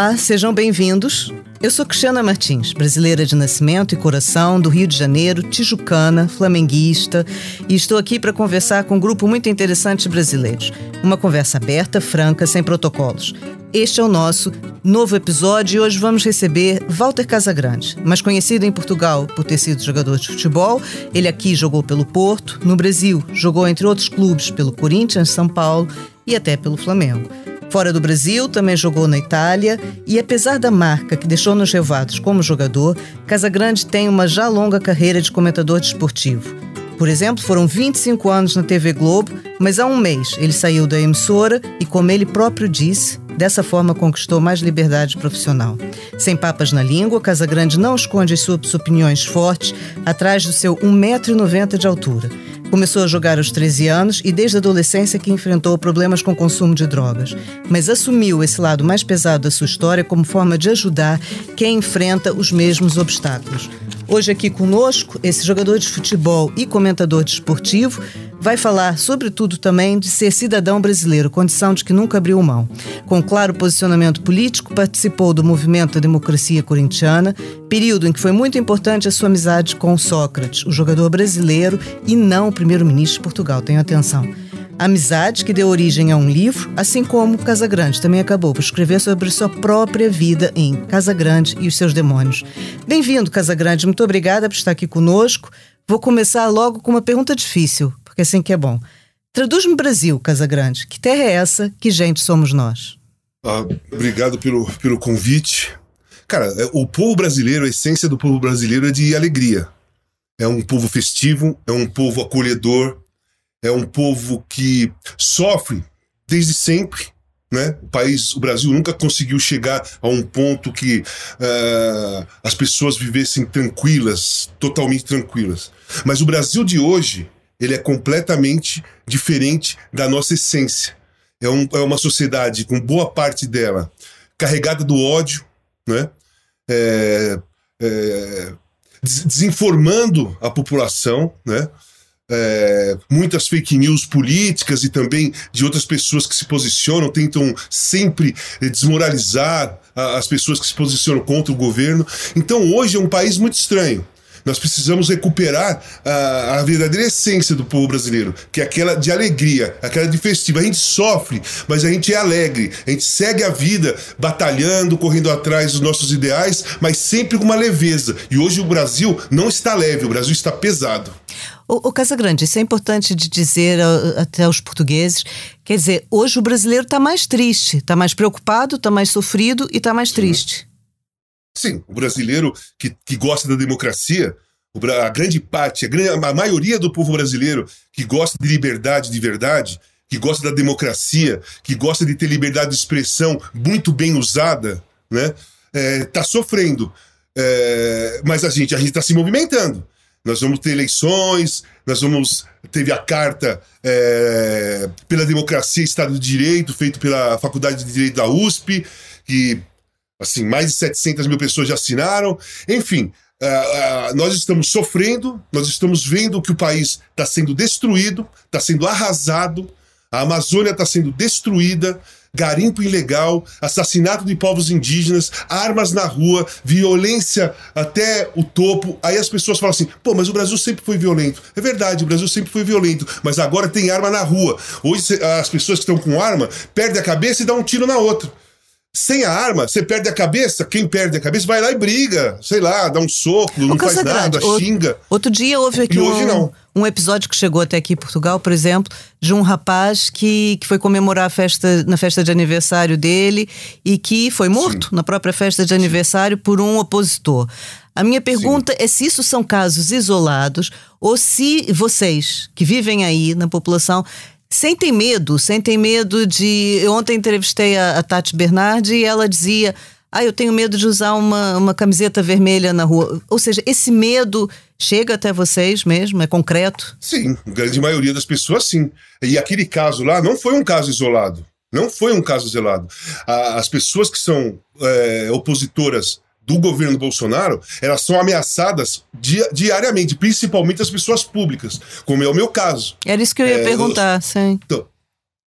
Olá, sejam bem-vindos. Eu sou Cristiana Martins, brasileira de nascimento e coração do Rio de Janeiro, tijucana, flamenguista, e estou aqui para conversar com um grupo muito interessante de brasileiros. Uma conversa aberta, franca, sem protocolos. Este é o nosso novo episódio e hoje vamos receber Walter Casagrande, mais conhecido em Portugal por ter sido jogador de futebol. Ele aqui jogou pelo Porto, no Brasil jogou entre outros clubes pelo Corinthians, São Paulo e até pelo Flamengo. Fora do Brasil, também jogou na Itália e, apesar da marca que deixou nos revados como jogador, Casagrande tem uma já longa carreira de comentador desportivo. Por exemplo, foram 25 anos na TV Globo, mas há um mês ele saiu da emissora e, como ele próprio disse, dessa forma conquistou mais liberdade profissional. Sem papas na língua, Casagrande não esconde as suas opiniões fortes atrás do seu 1,90m de altura. Começou a jogar aos 13 anos e desde a adolescência que enfrentou problemas com consumo de drogas, mas assumiu esse lado mais pesado da sua história como forma de ajudar quem enfrenta os mesmos obstáculos. Hoje aqui conosco, esse jogador de futebol e comentador desportivo vai falar, sobretudo, também de ser cidadão brasileiro, condição de que nunca abriu mão. Com claro posicionamento político, participou do movimento da democracia corintiana, período em que foi muito importante a sua amizade com Sócrates, o jogador brasileiro e não o primeiro-ministro de Portugal. Tenha atenção. Amizade que deu origem a um livro, assim como Casagrande também acabou por escrever sobre sua própria vida em Casagrande e os seus demônios. Bem-vindo, Casagrande. Muito obrigada por estar aqui conosco. Vou começar logo com uma pergunta difícil porque assim que é bom. Traduz-me Brasil, Casagrande. Que terra é essa? Que gente somos nós? Ah, obrigado pelo, pelo convite. Cara, é, o povo brasileiro, a essência do povo brasileiro é de alegria. É um povo festivo, é um povo acolhedor, é um povo que sofre desde sempre, né? O país, o Brasil nunca conseguiu chegar a um ponto que uh, as pessoas vivessem tranquilas, totalmente tranquilas. Mas o Brasil de hoje ele é completamente diferente da nossa essência. É, um, é uma sociedade com boa parte dela carregada do ódio, né? É, é, desinformando a população, né? É, muitas fake news políticas e também de outras pessoas que se posicionam, tentam sempre desmoralizar as pessoas que se posicionam contra o governo. Então hoje é um país muito estranho. Nós precisamos recuperar a, a, verdadeira essência do povo brasileiro, que é aquela de alegria, aquela de festivo. A gente sofre, mas a gente é alegre. A gente segue a vida batalhando, correndo atrás dos nossos ideais, mas sempre com uma leveza. E hoje o Brasil não está leve, o Brasil está pesado. O, o Casagrande, isso é importante de dizer até aos portugueses. Quer dizer, hoje o brasileiro está mais triste, está mais preocupado, está mais sofrido e está mais triste. Sim, o brasileiro que, que gosta da democracia, a grande parte, a, grande, a maioria do povo brasileiro que gosta de liberdade de verdade, que gosta da democracia, que gosta de ter liberdade de expressão muito bem usada, né, é, tá sofrendo. É, mas a gente a está se movimentando. Nós vamos ter eleições, nós vamos. Teve a carta é, pela democracia e Estado de Direito, feito pela Faculdade de Direito da USP, que Assim, mais de 700 mil pessoas já assinaram. Enfim, uh, uh, nós estamos sofrendo, nós estamos vendo que o país está sendo destruído, está sendo arrasado, a Amazônia está sendo destruída, garimpo ilegal, assassinato de povos indígenas, armas na rua, violência até o topo. Aí as pessoas falam assim: pô, mas o Brasil sempre foi violento. É verdade, o Brasil sempre foi violento, mas agora tem arma na rua. Hoje as pessoas que estão com arma perdem a cabeça e dão um tiro na outra. Sem a arma, você perde a cabeça. Quem perde a cabeça vai lá e briga. Sei lá, dá um soco, não faz nada, xinga. Outro dia houve aqui um, um, episódio que chegou até aqui em Portugal, por exemplo, de um rapaz que, que foi comemorar a festa na festa de aniversário dele e que foi morto Sim. na própria festa de aniversário por um opositor. A minha pergunta Sim. é se isso são casos isolados ou se vocês que vivem aí na população sentem medo, sentem medo de. Eu ontem entrevistei a, a Tati Bernardi e ela dizia. Ah, eu tenho medo de usar uma, uma camiseta vermelha na rua. Ou seja, esse medo chega até vocês mesmo? É concreto? Sim, a grande maioria das pessoas sim. E aquele caso lá não foi um caso isolado. Não foi um caso isolado. As pessoas que são é, opositoras do governo Bolsonaro, elas são ameaçadas di diariamente, principalmente as pessoas públicas, como é o meu caso. Era isso que eu ia é, perguntar, eu, sim. Então,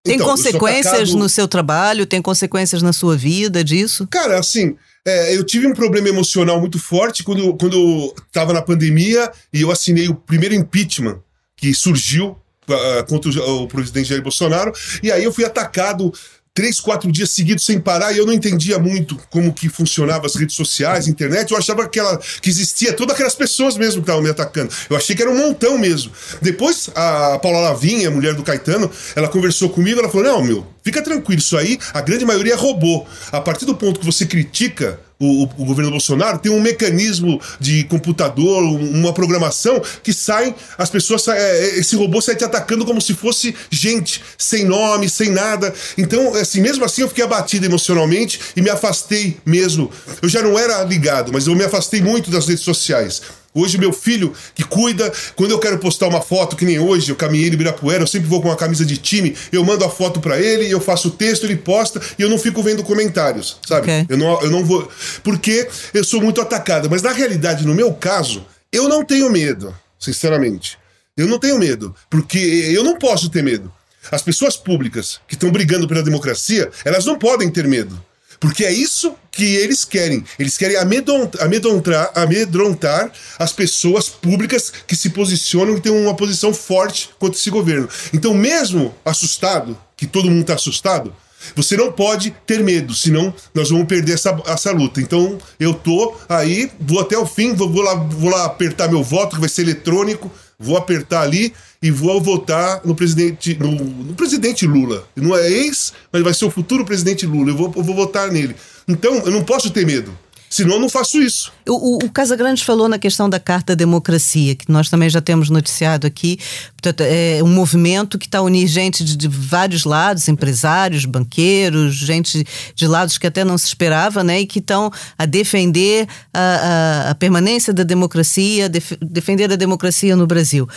Tem Então, consequências no seu trabalho? Tem consequências na sua vida disso? Cara, assim, é, eu tive um problema emocional muito forte quando, quando tava na pandemia e eu assinei o primeiro impeachment que surgiu ah, contra o, o presidente Jair Bolsonaro. E aí eu fui atacado três, quatro dias seguidos sem parar e eu não entendia muito como que funcionava as redes sociais, internet. Eu achava que, ela, que existia todas aquelas pessoas mesmo que estavam me atacando. Eu achei que era um montão mesmo. Depois, a Paula Lavinha, mulher do Caetano, ela conversou comigo, ela falou, não, meu, fica tranquilo, isso aí, a grande maioria é robô. A partir do ponto que você critica o, o- governo Bolsonaro, tem um mecanismo de computador, um- uma programação que sai, as pessoas, sa- é, esse robô sai te atacando como se fosse gente, sem nome, sem nada. Então, assim, mesmo assim eu fiquei abatido emocionalmente e me afastei mesmo. Eu já não era ligado, mas eu me afastei muito das redes sociais. Hoje, meu filho, que cuida, quando eu quero postar uma foto, que nem hoje, eu caminhei no Ibirapuera, eu sempre vou com uma camisa de time, eu mando a foto pra ele, eu faço o texto, ele posta, e eu não fico vendo comentários, sabe? Ok. Eu, não, eu não vou. Porque eu sou muito atacado. Mas na realidade, no meu caso, eu não tenho medo, sinceramente. Eu não tenho medo, porque eu não posso ter medo. As pessoas públicas que estão brigando pela democracia, elas não podem ter medo. Porque é isso que eles querem. Eles querem amedron- amedrontar, amedrontar as pessoas públicas que se posicionam e têm uma posição forte contra esse governo. Então, mesmo assustado, que todo mundo está assustado, você não pode ter medo, senão nós vamos perder essa, essa luta. Então, eu tô aí, vou até o fim, vou, vou lá, vou lá apertar meu voto, que vai ser eletrônico, vou apertar ali e vou votar no presidente, no, no presidente Lula. Não é ex, mas vai ser o futuro presidente Lula. Eu vou, eu vou votar nele. Então, eu não posso ter medo. Senão, eu não faço isso. O, o, Casagrande falou na questão da Carta Democracia, que nós também já temos noticiado aqui. Portanto, é um movimento que está unir gente de, de vários lados, empresários, banqueiros, gente de lados que até não se esperava, né? E que estão a defender a, a, a permanência da democracia, def, defender a democracia no Brasil.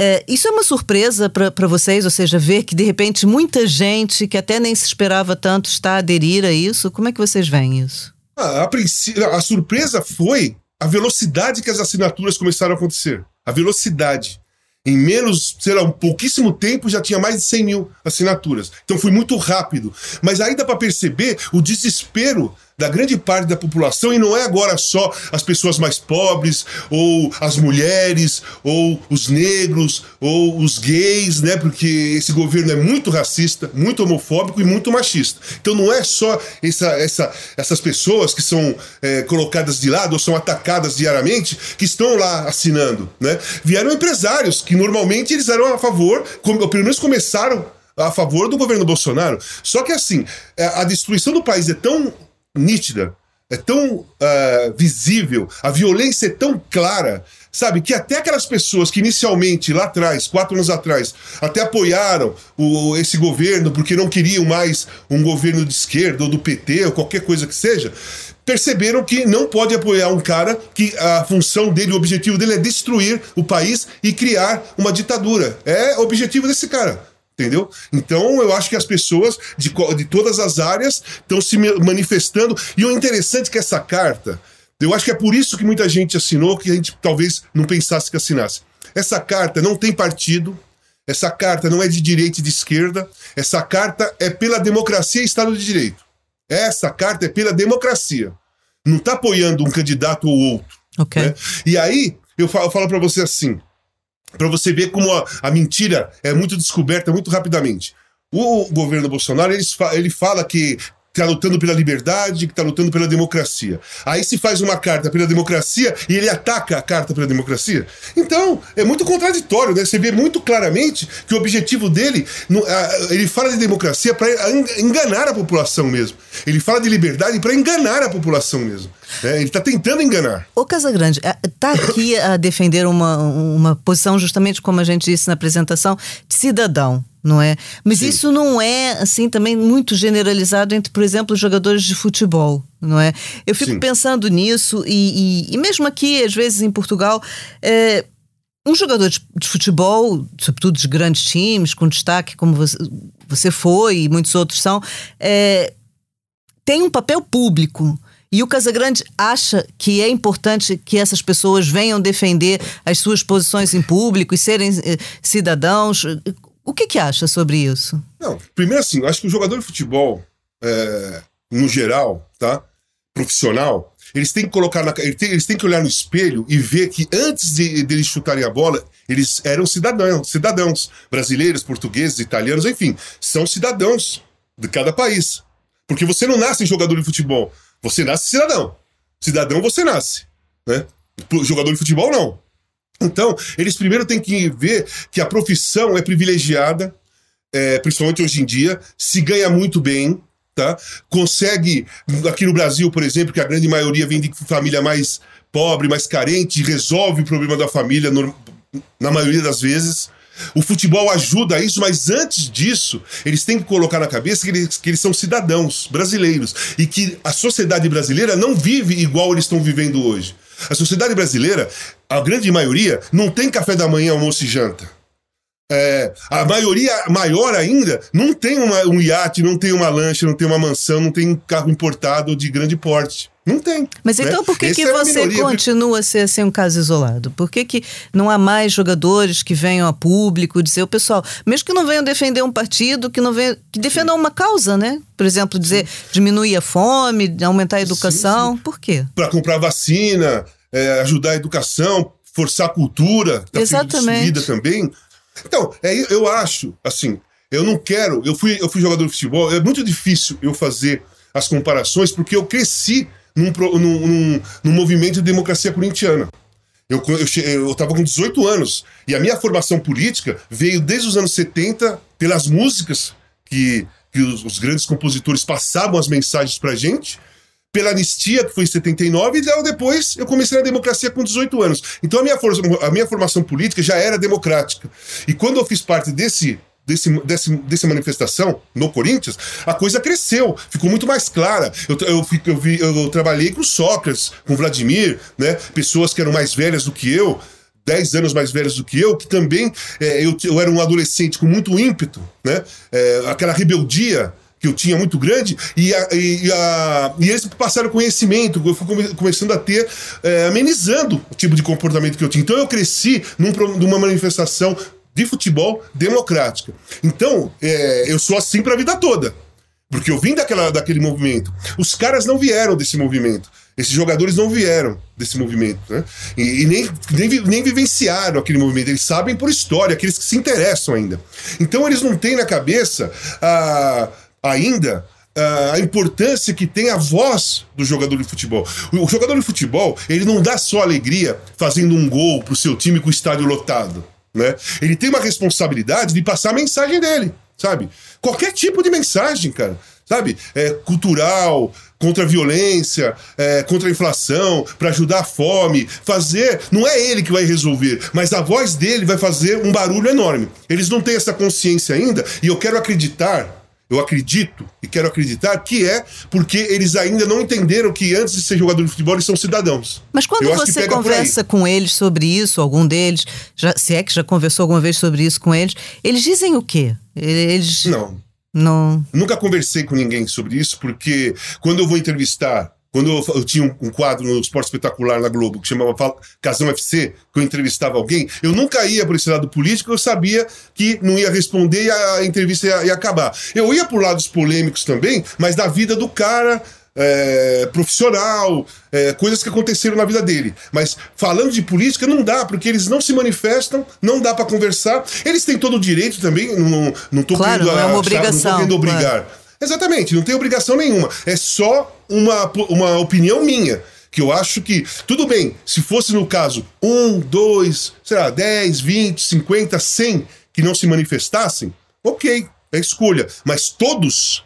É, isso é uma surpresa para vocês, ou seja, ver que de repente muita gente que até nem se esperava tanto está a aderir a isso. Como é que vocês veem isso? Ah, a, a surpresa foi a velocidade que as assinaturas começaram a acontecer. A velocidade. Em menos, sei lá, um pouquíssimo tempo já tinha mais de 100 mil assinaturas. Então foi muito rápido. Mas aí dá para perceber o desespero da grande parte da população, e não é agora só as pessoas mais pobres, ou as mulheres, ou os negros, ou os gays, né? Porque esse governo é muito racista, muito homofóbico e muito machista. Então não é só essa, essa, essas pessoas que são é, colocadas de lado ou são atacadas diariamente que estão lá assinando, né? Vieram empresários que normalmente eles eram a favor, como, pelo menos começaram a favor do governo Bolsonaro. Só que assim, é, a destruição do país é tão nítida, é tão uh, visível, a violência é tão clara, sabe? Que até aquelas pessoas que inicialmente, lá atrás, quatro anos atrás, até apoiaram o, esse governo porque não queriam mais um governo de esquerda ou do PT ou qualquer coisa que seja, perceberam que não pode apoiar um cara que a função dele, o objetivo dele é destruir o país e criar uma ditadura. É o objetivo desse cara. Entendeu? Então eu acho que as pessoas de, de todas as áreas estão se manifestando. E o interessante é que essa carta, eu acho que é por isso que muita gente assinou, que a gente talvez não pensasse que assinasse. Essa carta não tem partido, essa carta não é de direita e de esquerda, essa carta é pela democracia e Estado de Direito. Essa carta é pela democracia. Não está apoiando um candidato ou outro. Ok. Né? E aí, eu falo, eu falo para você assim: para você ver como a, a, mentira é muito descoberta muito rapidamente. O governo Bolsonaro ele, ele fala que está lutando pela liberdade, que está lutando pela democracia. Aí se faz uma carta pela democracia e ele ataca a carta pela democracia. Então, é muito contraditório, né? Você vê muito claramente que o objetivo dele, ele fala de democracia para enganar a população mesmo. Ele fala de liberdade para enganar a população mesmo. Né? Ele está tentando enganar. O Casagrande está aqui a defender uma, uma posição, justamente como a gente disse na apresentação, de cidadão não é? Mas Sim. isso não é assim também muito generalizado entre, por exemplo, os jogadores de futebol, não é? Eu fico Sim. pensando nisso e, e, e, mesmo aqui, às vezes em Portugal, é, um jogador de, de, futebol, sobretudo de grandes times, com destaque como você, você foi e muitos outros são, é, tem um papel público. E o Casagrande acha que é importante que essas pessoas venham defender as suas posições em público e serem eh, cidadãos. O que, que acha sobre isso? Não, primeiro assim, acho que o jogador de futebol, é, no geral, tá? Profissional, eles têm que colocar na, eles têm que olhar no espelho e ver que antes de, de eles chutarem a bola, eles eram cidadãos, cidadãos brasileiros, portugueses, italianos, enfim, são cidadãos de cada país. Porque você não nasce jogador de futebol, você nasce cidadão. Cidadão você nasce, né? Jogador de futebol não. Então, eles primeiro têm que ver que a profissão é privilegiada, é, principalmente hoje em dia, se ganha muito bem, tá? Consegue, aqui no Brasil, por exemplo, que a grande maioria vem de família mais pobre, mais carente, resolve o problema da família no, na maioria das vezes. O futebol ajuda a isso, mas antes disso, eles têm que colocar na cabeça que eles, que eles são cidadãos brasileiros e que a sociedade brasileira não vive igual eles estão vivendo hoje. A sociedade brasileira, a grande maioria, não tem café da manhã, almoço e janta. É, a maioria maior ainda não tem uma, um iate, não tem uma lancha, não tem uma mansão, não tem um carro importado de grande porte. Não tem. Mas né? então por que, que é você continua a ser assim, um caso isolado? Por que, que não há mais jogadores que venham a público dizer o pessoal, mesmo que não venham defender um partido, que não venham, que defendam uma causa, né? Por exemplo, dizer sim. diminuir a fome, aumentar a educação. Sim, sim. Por quê? Para comprar vacina, é, ajudar a educação, forçar a cultura, tá Exatamente. também. Então, é, eu acho, assim, eu não quero. Eu fui, eu fui jogador de futebol, é muito difícil eu fazer as comparações, porque eu cresci num, num, num, num movimento de democracia corintiana. Eu, eu, eu tava com 18 anos e a minha formação política veio desde os anos 70 pelas músicas que, que os, os grandes compositores passavam as mensagens pra gente, pela anistia, que foi em 79, e logo depois eu comecei na democracia com 18 anos. Então a minha, a minha formação política já era democrática. E quando eu fiz parte desse desse, desse, dessa manifestação no Corinthians, a coisa cresceu, ficou muito mais clara. Eu, eu, eu, vi, eu trabalhei com Sócrates, com Vladimir, né? pessoas que eram mais velhas do que eu, 10 anos mais velhas do que eu, que também é, eu, eu era um adolescente com muito ímpeto, né? É, aquela rebeldia que eu tinha muito grande, e, a, e, a, e eles passaram conhecimento, eu fui começando a ter, é, amenizando o tipo de comportamento que eu tinha. Então eu cresci num, numa manifestação de futebol democrática. Então, é, eu sou assim para a vida toda. Porque eu vim daquela, daquele movimento. Os caras não vieram desse movimento. Esses jogadores não vieram desse movimento, né? E, e, nem, nem, nem vivenciaram aquele movimento. Eles sabem por história, aqueles que se interessam ainda. Então eles não têm na cabeça ah, ainda ah, a importância que tem a voz do jogador de futebol. O jogador de futebol, ele não dá só alegria fazendo um gol pro seu time com o estádio lotado né? Ele tem uma responsabilidade de passar a mensagem dele, sabe? Qualquer tipo de mensagem, cara, sabe? É, cultural, contra a violência, é, contra a inflação, para ajudar a fome, fazer. Não é ele que vai resolver, mas a voz dele vai fazer um barulho enorme. Eles não têm essa consciência ainda, e eu quero acreditar eu acredito e quero acreditar que é porque eles ainda não entenderam que antes de ser jogador de futebol eles são cidadãos. Mas quando você conversa com eles sobre isso, algum deles, já, se é que já conversou alguma vez sobre isso com eles, eles dizem o quê? Eles não. Não. Nunca conversei com ninguém sobre isso porque quando eu vou entrevistar quando eu, eu tinha um, um, quadro no Esporte Espetacular na Globo que chamava Casão FC, que eu entrevistava alguém, eu nunca ia por esse lado político, eu sabia que não ia responder e a, entrevista ia, ia, acabar. Eu ia por lados polêmicos também, mas da vida do cara. É, profissional, é, coisas que aconteceram na vida dele. Mas falando de política, não dá, porque eles não se manifestam, não dá para conversar. Eles têm todo o direito também, não, não tô claro, querendo, não é uma obrigação, não tô querendo obrigar. Claro. Exatamente, não tem obrigação nenhuma. É só uma, uma opinião minha. Que eu acho que, tudo bem, se fosse no caso um, dois, sei lá, 10, 20, 50, 100 que não se manifestassem, ok, é escolha. Mas todos,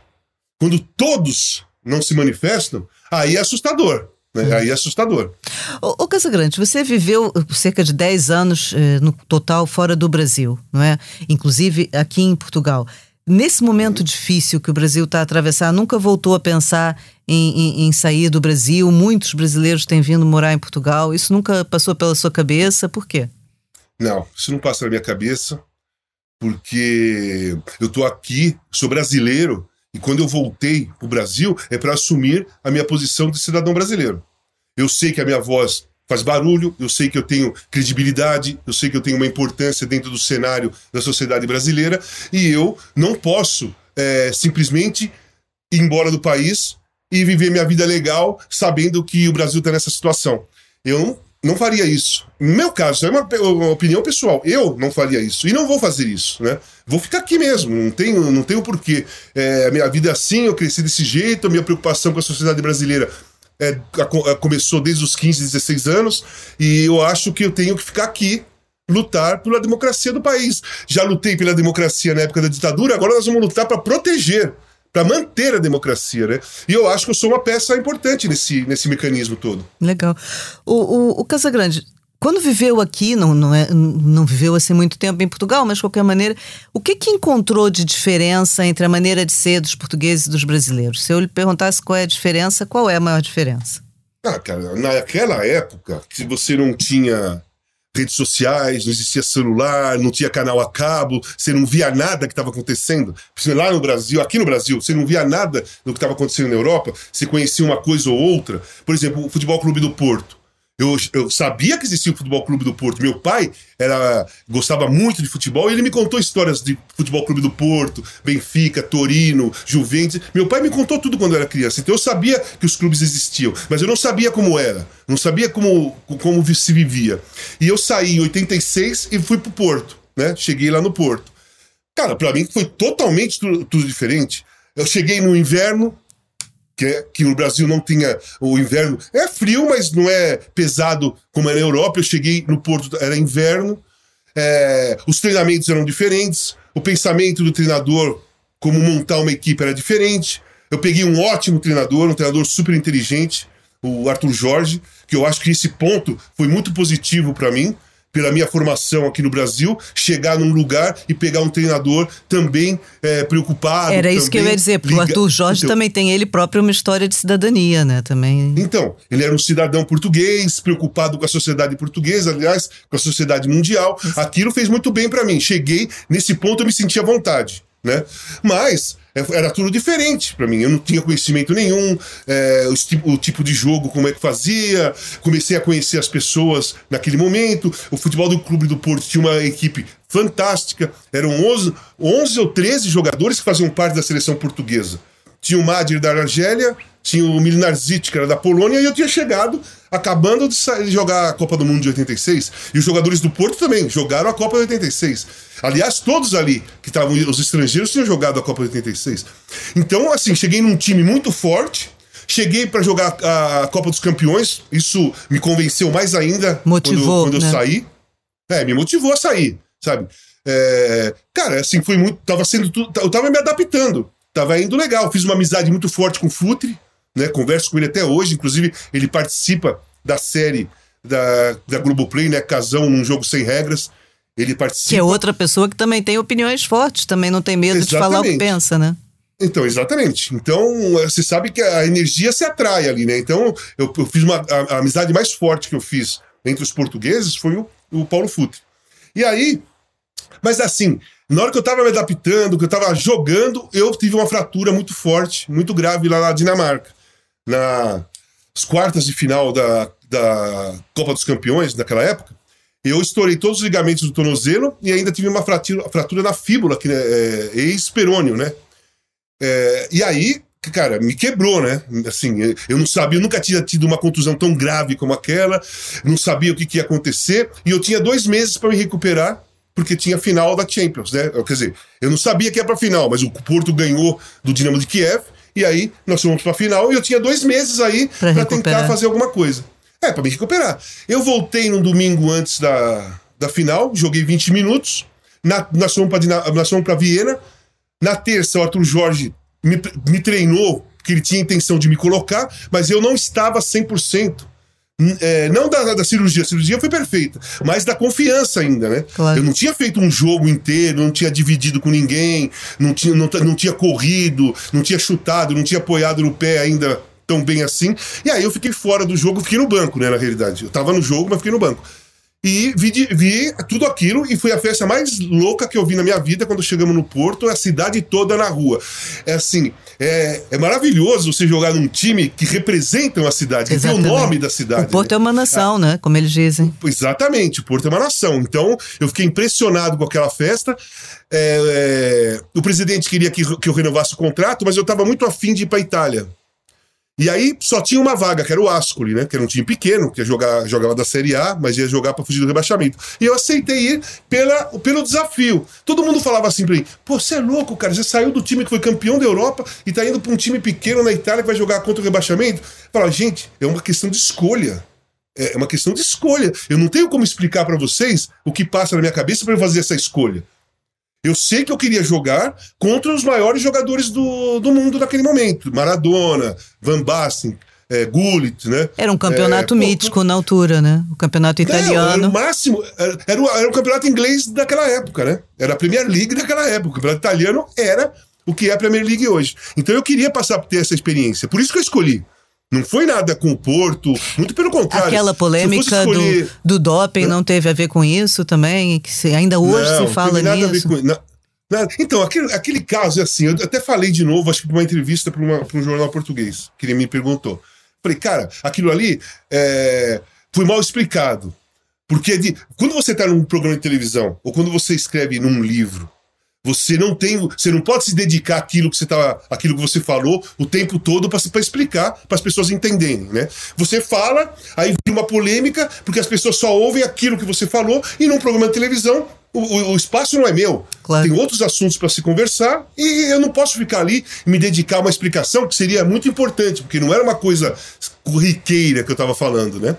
quando todos não se manifestam, aí é assustador. Né? Aí é assustador. Ô, ô Casagrande, você viveu cerca de 10 anos eh, no total fora do Brasil, não é? Inclusive aqui em Portugal. Nesse momento difícil que o Brasil está a atravessar, nunca voltou a pensar em, em, em, sair do Brasil? Muitos brasileiros têm vindo morar em Portugal. Isso nunca passou pela sua cabeça? Por quê? Não, isso não passa na minha cabeça, porque eu estou aqui, sou brasileiro, e quando eu voltei para o Brasil é para assumir a minha posição de cidadão brasileiro. Eu sei que a minha voz faz barulho, eu sei que eu tenho credibilidade, eu sei que eu tenho uma importância dentro do cenário da sociedade brasileira e eu não posso é, simplesmente ir embora do país e viver minha vida legal sabendo que o Brasil está nessa situação. Eu não, faria isso. No meu caso, é uma, uma, opinião pessoal. Eu não faria isso. E não vou fazer isso, né? Vou ficar aqui mesmo. Não tenho, não tenho porquê. É, minha vida é assim, eu cresci desse jeito, a minha preocupação com a sociedade brasileira é, a, começou desde os 15, 16 anos. E eu acho que eu tenho que ficar aqui lutar pela democracia do país. Já lutei pela democracia na época da ditadura, agora nós vamos lutar para proteger para manter a democracia, né? E eu acho que eu sou uma peça importante nesse, nesse mecanismo todo. Legal. O, o, o quando viveu aqui, não, não, é, não viveu assim muito tempo em Portugal, mas de qualquer maneira, o que, que encontrou de diferença entre a maneira de ser dos portugueses e dos brasileiros? Se eu lhe perguntasse qual é a diferença, qual é a maior diferença? Ah, cara, naquela época, que você não tinha redes sociais, não existia celular, não tinha canal a cabo, você não via nada que estava acontecendo. Lá no Brasil, aqui no Brasil, você não via nada do que estava acontecendo na Europa, você conhecia uma coisa ou outra. Por exemplo, o Futebol Clube do Porto. Eu, eu, sabia que existia o Futebol Clube do Porto. Meu pai era gostava muito de futebol e ele me contou histórias de Futebol Clube do Porto, Benfica, Torino, Juventus. Meu pai me contou tudo quando eu era criança. Então eu sabia que os clubes existiam, mas eu não sabia como era, não sabia como, como se vivia. E eu saí em 86 e fui pro Porto, né? Cheguei lá no Porto. Cara, para mim foi totalmente tudo, tudo diferente. Eu cheguei no inverno, que, que no Brasil não tinha o inverno. É frio, mas não é pesado como é na Europa. Eu cheguei no Porto, era inverno. É, os treinamentos eram diferentes. O pensamento do treinador, como montar uma equipe, era diferente. Eu peguei um ótimo treinador, um treinador super inteligente, o Arthur Jorge, que eu acho que esse ponto foi muito positivo para mim pela minha formação aqui no Brasil, chegar num lugar e pegar um treinador também é, preocupado. Era isso que eu ia dizer, porque liga... o Arthur Jorge então, também tem ele próprio uma história de cidadania, né? Também. Então, ele era um cidadão português, preocupado com a sociedade portuguesa, aliás, com a sociedade mundial. Aquilo fez muito bem para mim. Cheguei nesse ponto, eu me senti à vontade, né? Mas é, era tudo diferente para mim. Eu não tinha conhecimento nenhum, é, o, tipo, o, tipo, de jogo, como é que fazia. Comecei a conhecer as pessoas naquele momento. O futebol do Clube do Porto tinha uma equipe fantástica. Eram 11, 11 ou 13 jogadores que faziam parte da seleção portuguesa. Tinha o Madir da Argélia, tinha o Milnarzic, que era da Polônia, e eu tinha chegado acabando de, sair, de jogar a Copa do Mundo de 86. E os jogadores do Porto também jogaram a Copa de 86. Aliás, todos ali que estavam, os estrangeiros, tinham jogado a Copa de 86. Então, assim, cheguei num time muito forte. Cheguei para jogar a Copa dos Campeões, isso me convenceu mais ainda Motivou, quando, quando né? eu saí. É, me motivou a sair, sabe? É, cara, assim, foi muito. Tava sendo tudo. Eu tava me adaptando. Tava indo legal. Fiz uma amizade muito forte com o Futre né? Converso com ele até hoje, inclusive ele participa da série da, da Globoplay, né? Casão num jogo sem regras. Ele participa. Que é outra pessoa que também tem opiniões fortes, também não tem medo exatamente. de falar o que pensa, né? Então, exatamente. Então, você sabe que a energia se atrai ali, né? Então, eu, eu fiz uma. A, a, amizade mais forte que eu fiz entre os portugueses foi o, o Paulo Futre. E aí. Mas assim, na hora que eu tava me adaptando, que eu tava jogando, eu tive uma fratura muito forte, muito grave lá na Dinamarca nas quartas de final da, da Copa dos Campeões, naquela época, eu estourei todos os ligamentos do tornozelo e ainda tive uma fratura, fratura na fíbula, que é, é ex-perônio, né? É, e aí, cara, me quebrou, né? Assim, eu não sabia, eu nunca tinha tido uma contusão tão grave como aquela, não sabia o que, que ia acontecer, e eu tinha dois meses para me recuperar, porque tinha final da Champions, né? Quer dizer, eu não sabia que ia pra final, mas o Porto ganhou do Dinamo de Kiev, e aí nós fomos pra final e eu tinha dois meses aí para tentar fazer alguma coisa. É, para me recuperar. Eu voltei no domingo antes da, da final, joguei 20 minutos. Na, nós, fomos pra Viena. Na terça, o Arthur Jorge me, me treinou, que ele tinha intenção de me colocar, mas eu não estava 100% é, não da, da, cirurgia, a cirurgia foi perfeita, mas da confiança ainda, né? Claro. Eu não tinha feito um jogo inteiro, não tinha dividido com ninguém, não tinha, não, não tinha corrido, não tinha chutado, não tinha apoiado no pé ainda tão bem assim. E aí eu fiquei fora do jogo, fiquei no banco, né, na realidade. Eu tava no jogo, mas fiquei no banco. E vi, vi, tudo aquilo e foi a festa mais louca que eu vi na minha vida quando chegamos no Porto, a cidade toda na rua. É assim, é, é maravilhoso você jogar num time que representa uma cidade, que Exatamente. tem o nome da cidade. O Porto né? é uma nação, é. né? Como eles dizem. Exatamente, o Porto é uma nação. Então, eu fiquei impressionado com aquela festa. É, é, o presidente queria que, que eu renovasse o contrato, mas eu estava muito afim de ir para Itália. E aí só tinha uma vaga, que era o Ascoli, né? Que era um time pequeno, que ia jogar, jogava da Série A, mas ia jogar para fugir do rebaixamento. E eu aceitei ir pela, pelo desafio. Todo mundo falava assim pra mim: pô, você é louco, cara. Você saiu do time que foi campeão da Europa e tá indo pra um time pequeno na Itália que vai jogar contra o rebaixamento. Fala, gente, é uma questão de escolha. É uma questão de escolha. Eu não tenho como explicar para vocês o que passa na minha cabeça para eu fazer essa escolha. Eu sei que eu queria jogar contra os maiores jogadores do, do mundo naquele momento. Maradona, Van Basten, é, Gullit, né? Era um campeonato é, mítico pô, na altura, né? O campeonato italiano. Era o máximo. Era, era, o, era o campeonato inglês daquela época, né? Era a Premier League daquela época. O campeonato italiano era o que é a Premier League hoje. Então eu queria passar por ter essa experiência. Por isso que eu escolhi. Não foi nada com o Porto, muito pelo contrário. Aquela polêmica escolher... do, do doping não teve a ver com isso também? Que se, ainda hoje não, se fala nada nisso? A ver com, não, nada. Então, aquele, aquele caso é assim, eu até falei de novo, acho que numa entrevista para um jornal português, que ele me perguntou. Falei, cara, aquilo ali é, foi mal explicado. Porque de, quando você está num programa de televisão, ou quando você escreve num livro, você não tem, você não pode se dedicar àquilo que você tá, aquilo que você falou o tempo todo para explicar, para as pessoas entenderem, né? Você fala, aí vem uma polêmica, porque as pessoas só ouvem aquilo que você falou e num programa de televisão o, o, espaço não é meu. Claro. Tem outros assuntos para se conversar e eu não posso ficar ali e me dedicar a uma explicação que seria muito importante, porque não era uma coisa corriqueira que eu estava falando, né?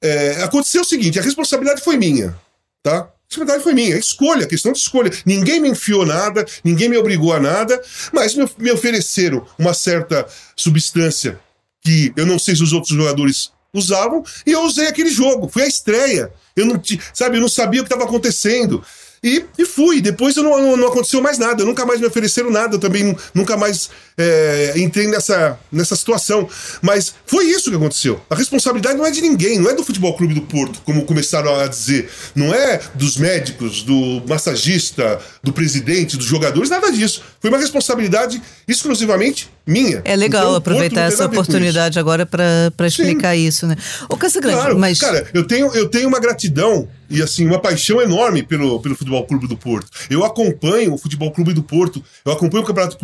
É, aconteceu o seguinte, a responsabilidade foi minha, tá? Responsabilidade foi minha, escolha, questão de escolha. Ninguém me enfiou nada, ninguém me obrigou a nada, mas me, me ofereceram uma certa substância que eu não sei se os outros jogadores usavam, e eu usei aquele jogo. Foi a estreia. Eu não, sabe, eu não sabia o que estava acontecendo. E, e fui. Depois não, não, não, aconteceu mais nada. Nunca mais me ofereceram nada. Eu também nunca mais é, entrei nessa, nessa situação. Mas foi isso que aconteceu. A responsabilidade não é de ninguém. Não é do Futebol Clube do Porto, como começaram a dizer. Não é dos médicos, do massagista, do presidente, dos jogadores. Nada disso. Foi uma responsabilidade exclusivamente minha. É legal então, aproveitar essa oportunidade agora para explicar Sim. isso, né? Ô, Casagrande, claro. mas... Cara, eu tenho, eu tenho uma gratidão e assim uma paixão enorme pelo, pelo Futebol Clube do Porto. Eu acompanho o Futebol Clube do Porto, eu acompanho o Campeonato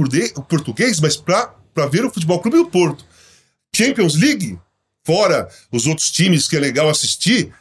Português, mas para ver o Futebol Clube do Porto. Champions League, fora os outros times que é legal assistir,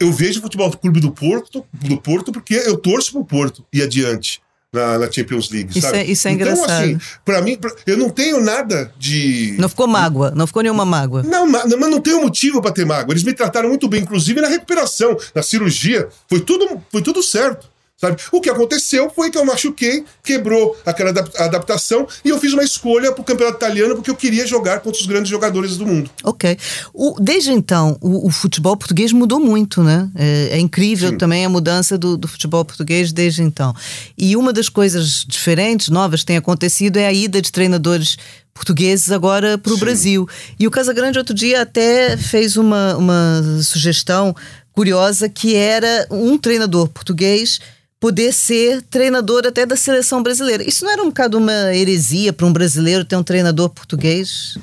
eu vejo o Futebol Clube do Porto, do Porto porque eu torço pro Porto e adiante na, na Champions League, isso sabe? É, isso é então, assim, engraçado. assim, pra mim, pra, eu não tenho nada de... Não ficou mágoa, não ficou nenhuma mágoa. Não, mas não tenho motivo para ter mágoa. Eles me trataram muito bem, inclusive na recuperação, na cirurgia. Foi tudo, foi tudo certo. Sabe? O que aconteceu foi que eu machuquei, quebrou aquela adaptação e eu fiz uma escolha para o campeonato italiano porque eu queria jogar contra os grandes jogadores do mundo. Ok. O, desde então, o, o, futebol português mudou muito, né? É, é incrível Sim. também a mudança do, do, futebol português desde então. E uma das coisas diferentes, novas, que tem acontecido é a ida de treinadores portugueses agora para o Brasil. E o Casagrande outro dia até fez uma, uma sugestão curiosa que era um treinador português poder ser treinador até da seleção brasileira. Isso não era um bocado uma heresia para um brasileiro ter um treinador português?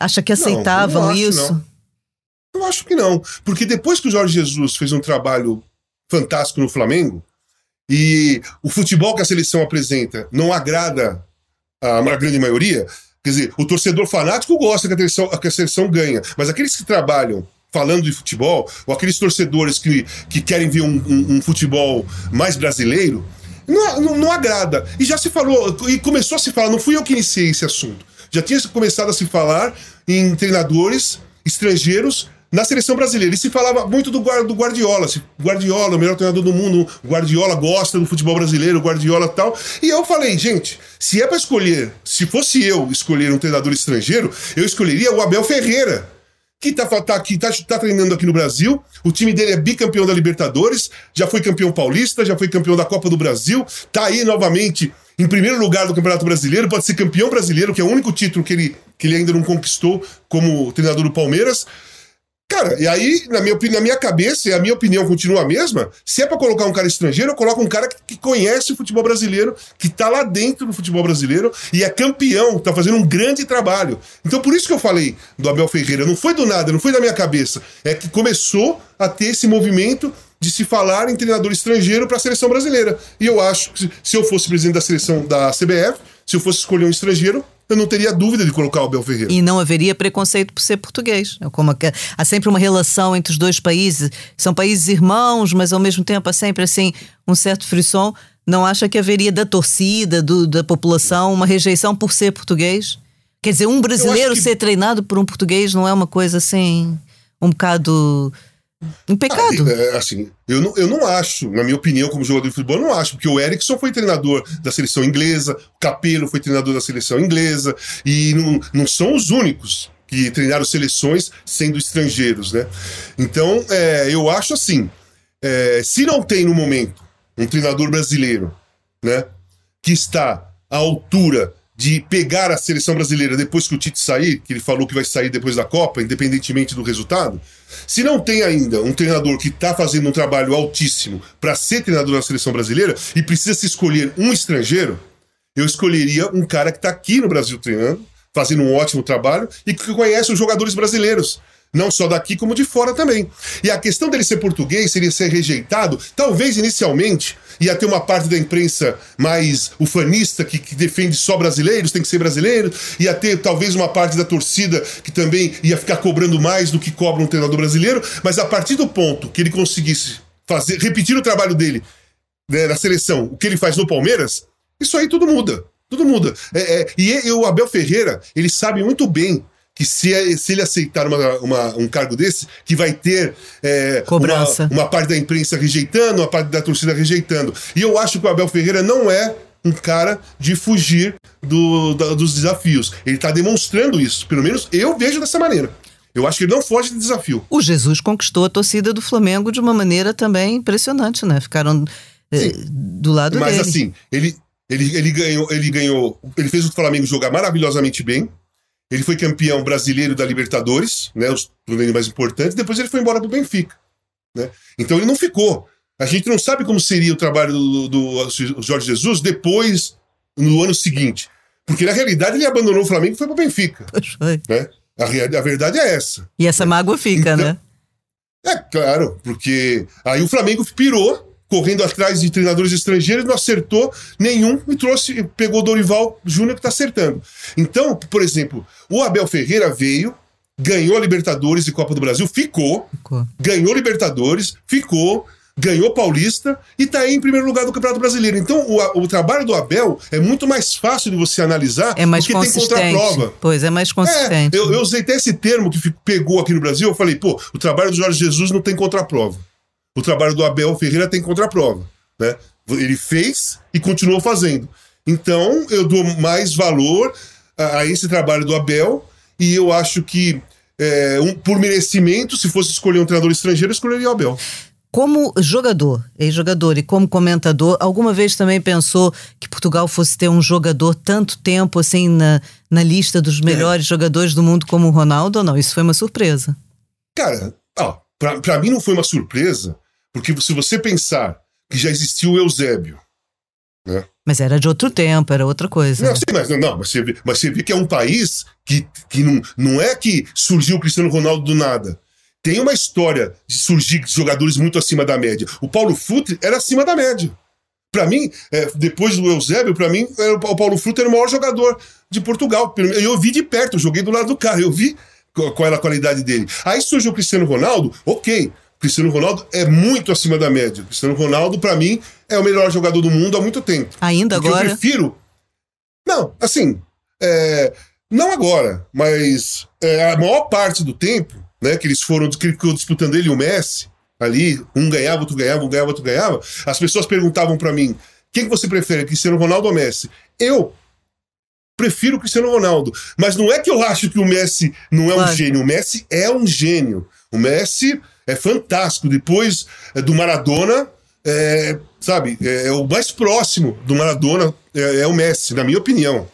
Acha que aceitavam não, isso? Não. Eu acho que não. Porque depois que o Jorge Jesus fez um trabalho fantástico no Flamengo, e o futebol que a seleção apresenta não agrada a grande maioria, quer dizer, o torcedor fanático gosta que a seleção, que a seleção ganha, mas aqueles que trabalham falando de futebol, ou aqueles torcedores que, que querem ver um, um, um futebol mais brasileiro, não, não, não, agrada. E já se falou, e começou a se falar, não fui eu que iniciei esse assunto. Já tinha começado a se falar em treinadores estrangeiros na seleção brasileira. E se falava muito do, do Guardiola. Guardiola, o melhor treinador do mundo. Guardiola gosta do futebol brasileiro, Guardiola tal. E eu falei, gente, se é para escolher, se fosse eu escolher um treinador estrangeiro, eu escolheria o Abel Ferreira que tá, tá aqui, tá, tá treinando aqui no Brasil. O time dele é bicampeão da Libertadores, já foi campeão paulista, já foi campeão da Copa do Brasil, tá aí novamente em primeiro lugar do Campeonato Brasileiro, pode ser campeão brasileiro, que é o único título que ele, que ele ainda não conquistou como treinador do Palmeiras. Cara, e aí, na minha, na minha cabeça, e a minha opinião continua a mesma, se é pra colocar um cara estrangeiro, eu coloco um cara que, que conhece o futebol brasileiro, que tá lá dentro do futebol brasileiro e é campeão, tá fazendo um grande trabalho. Então, por isso que eu falei do Abel Ferreira. Não foi do nada, não foi da minha cabeça. É que começou a ter esse movimento de se falar em treinador estrangeiro para a seleção brasileira. E eu acho que se eu fosse presidente da seleção da CBF, se eu fosse escolher um estrangeiro, eu não teria dúvida de colocar o Abel Ferreira. E não haveria preconceito por ser português. É como há sempre uma relação entre os dois países. São países irmãos, mas ao mesmo tempo há sempre assim um certo frisson. Não acha que haveria da torcida, do, da população, uma rejeição por ser português? Quer dizer, um brasileiro que... ser treinado por um português não é uma coisa assim, um bocado um pecado. Ah, é, assim, eu não, eu não acho, na minha opinião, como jogador de futebol, eu não acho, porque o Erickson foi treinador da seleção inglesa, o Capello foi treinador da seleção inglesa, e não, não são os únicos que treinaram seleções sendo estrangeiros, né? Então, é, eu acho assim, é, se não tem no momento um treinador brasileiro, né, que está à altura de pegar a seleção brasileira depois que o Tite sair, que ele falou que vai sair depois da Copa, independentemente do resultado, se não tem ainda um treinador que está fazendo um trabalho altíssimo para ser treinador da seleção brasileira e precisa se escolher um estrangeiro, eu escolheria um cara que está aqui no Brasil treinando, fazendo um ótimo trabalho e que conhece os jogadores brasileiros. Não só daqui, como de fora também. E a questão dele ser português, seria ser rejeitado, talvez inicialmente ia ter uma parte da imprensa mais ufanista que, que, defende só brasileiros, tem que ser brasileiro, ia ter talvez uma parte da torcida que também ia ficar cobrando mais do que cobra um treinador brasileiro, mas a partir do ponto que ele conseguisse fazer, repetir o trabalho dele né, na seleção, o que ele faz no Palmeiras, isso aí tudo muda. Tudo muda. É, é, e, e o Abel Ferreira, ele sabe muito bem que se, é, se ele aceitar uma, uma, um cargo desse, que vai ter é, Cobrança. Uma, uma parte da imprensa rejeitando, uma parte da torcida rejeitando. E eu acho que o Abel Ferreira não é um cara de fugir do, da, dos desafios. Ele está demonstrando isso. Pelo menos eu vejo dessa maneira. Eu acho que ele não foge de desafio. O Jesus conquistou a torcida do Flamengo de uma maneira também impressionante, né? Ficaram eh, do lado Mas, dele. Mas assim, ele, ele, ele, ganhou, ele ganhou. Ele fez o Flamengo jogar maravilhosamente bem. Ele foi campeão brasileiro da Libertadores, né, os torneios mais importantes, depois ele foi embora do Benfica. Né? Então ele não ficou. A gente não sabe como seria o trabalho do, do, do Jorge Jesus depois, no ano seguinte. Porque na realidade ele abandonou o Flamengo e foi para o Benfica. Né? A, a, verdade é essa. E essa mágoa fica, então, né? É claro, porque aí o Flamengo pirou correndo atrás de treinadores estrangeiros, não acertou nenhum e trouxe, pegou o Dorival Júnior que está acertando. Então, por exemplo, o Abel Ferreira veio, ganhou a Libertadores e Copa do Brasil, ficou, ficou. ganhou Libertadores, ficou, ganhou Paulista e está aí em primeiro lugar do Campeonato Brasileiro. Então, o, o, trabalho do Abel é muito mais fácil de você analisar é mais porque tem contraprova. Pois, é mais consistente. É, eu, eu usei até esse termo que pegou aqui no Brasil, eu falei, pô, o trabalho do Jorge Jesus não tem contraprova o trabalho do Abel Ferreira tem contraprova. Né? Ele fez e continuou fazendo. Então, eu dou mais valor a, a esse trabalho do Abel e eu acho que, é, um, por merecimento, se fosse escolher um treinador estrangeiro, eu escolheria o Abel. Como jogador, ex-jogador e como comentador, alguma vez também pensou que Portugal fosse ter um jogador tanto tempo assim na, na lista dos é. melhores é. jogadores do mundo como o Ronaldo ou não? Isso foi uma surpresa. Cara, ó, pra, pra mim não foi uma surpresa, porque se você pensar que já existiu o Eusébio, né? Mas era de outro tempo, era outra coisa. Não, né? sim, mas, não, mas, você vê, mas você vê que é um país que, que não, não é que surgiu o Cristiano Ronaldo do nada. Tem uma história de surgir jogadores muito acima da média. O Paulo Futre era acima da média. Para mim, é, depois do Eusébio, para mim, o Paulo Futre era o maior jogador de Portugal. Eu vi de perto, eu joguei do lado do carro, eu vi qual era a qualidade dele. Aí surgiu o Cristiano Ronaldo, ok. Cristiano Ronaldo é muito acima da média. Cristiano Ronaldo, para mim, é o melhor jogador do mundo há muito tempo. Ainda Porque agora? Eu prefiro. Não, assim. É... Não agora, mas é, a maior parte do tempo, né, que eles foram que disputando ele e o Messi, ali, um ganhava, outro ganhava, um ganhava, outro ganhava, as pessoas perguntavam para mim: quem que você prefere, Cristiano Ronaldo ou Messi? Eu prefiro o Cristiano Ronaldo. Mas não é que eu acho que o Messi não é um gênio. O Messi é um gênio. O Messi é fantástico. Depois é, do Maradona, é, sabe, é, é, o mais próximo do Maradona é, é, o Messi, na minha opinião.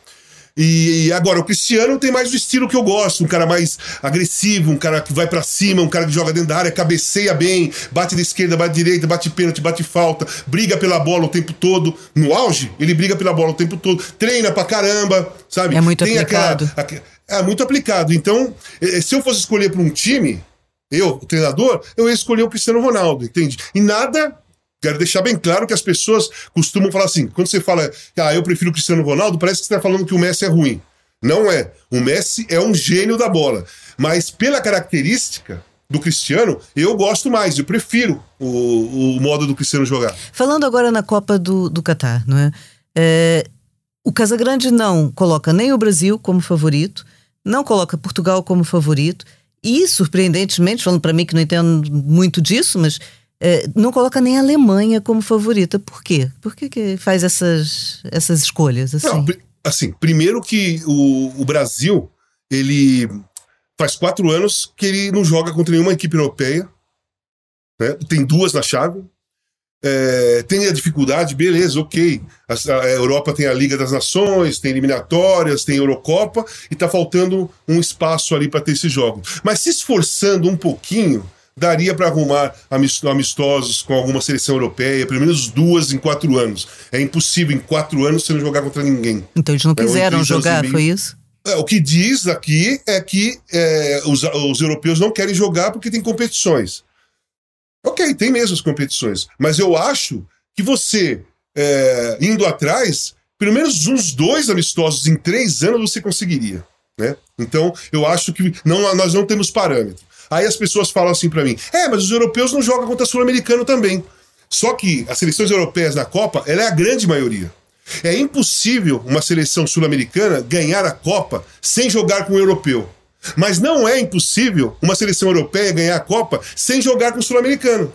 E agora, o Cristiano tem mais o estilo que eu gosto, um cara mais agressivo, um cara que vai para cima, um cara que joga dentro da área, cabeceia bem, bate da esquerda, bate da direita, bate pênalti, bate falta, briga pela bola o tempo todo. No auge, ele briga pela bola o tempo todo, treina pra caramba, sabe? É muito tem aplicado. Aquela, é muito aplicado. Então, se eu fosse escolher para um time, eu, o treinador, eu ia escolher o Cristiano Ronaldo, entende? E nada Quero deixar bem claro que as pessoas costumam falar assim: quando você fala, ah, eu prefiro o Cristiano Ronaldo, parece que você está falando que o Messi é ruim. Não é. O Messi é um gênio da bola. Mas pela característica do Cristiano, eu gosto mais, eu prefiro o, o modo do Cristiano jogar. Falando agora na Copa do, do Catar, não é? é? O Casagrande não coloca nem o Brasil como favorito, não coloca Portugal como favorito, e, surpreendentemente, falando para mim que não entendo muito disso, mas é, não coloca nem a Alemanha como favorita. Por quê? Por que, que faz essas, essas escolhas? Assim? Não, assim, primeiro que o, o Brasil, ele faz quatro anos que ele não joga contra nenhuma equipe europeia. Né? Tem duas na chave. É, tem a dificuldade, beleza, ok. A, a, Europa tem a Liga das Nações, tem eliminatórias, tem Eurocopa, e tá faltando um espaço ali para ter esse jogo. Mas se esforçando um pouquinho, daria para arrumar amistosos com alguma seleção europeia, pelo menos duas em quatro anos. É impossível em quatro anos você não jogar contra ninguém. Então eles não é, quiseram é, jogar, foi isso? É, o que diz aqui é que é, os, os europeus não querem jogar porque tem competições. Ok, tem mesmo as competições. Mas eu acho que você, é, indo atrás, pelo menos uns dois amistosos em três anos você conseguiria. Né? Então, eu acho que não, nós não temos parâmetro. Aí as pessoas falam assim para mim: é, mas os europeus não jogam contra sul-americano também. Só que as seleções europeias na Copa, ela é a grande maioria. É impossível uma seleção sul-americana ganhar a Copa sem jogar com o europeu. Mas não é impossível uma seleção europeia ganhar a Copa sem jogar com o sul-americano.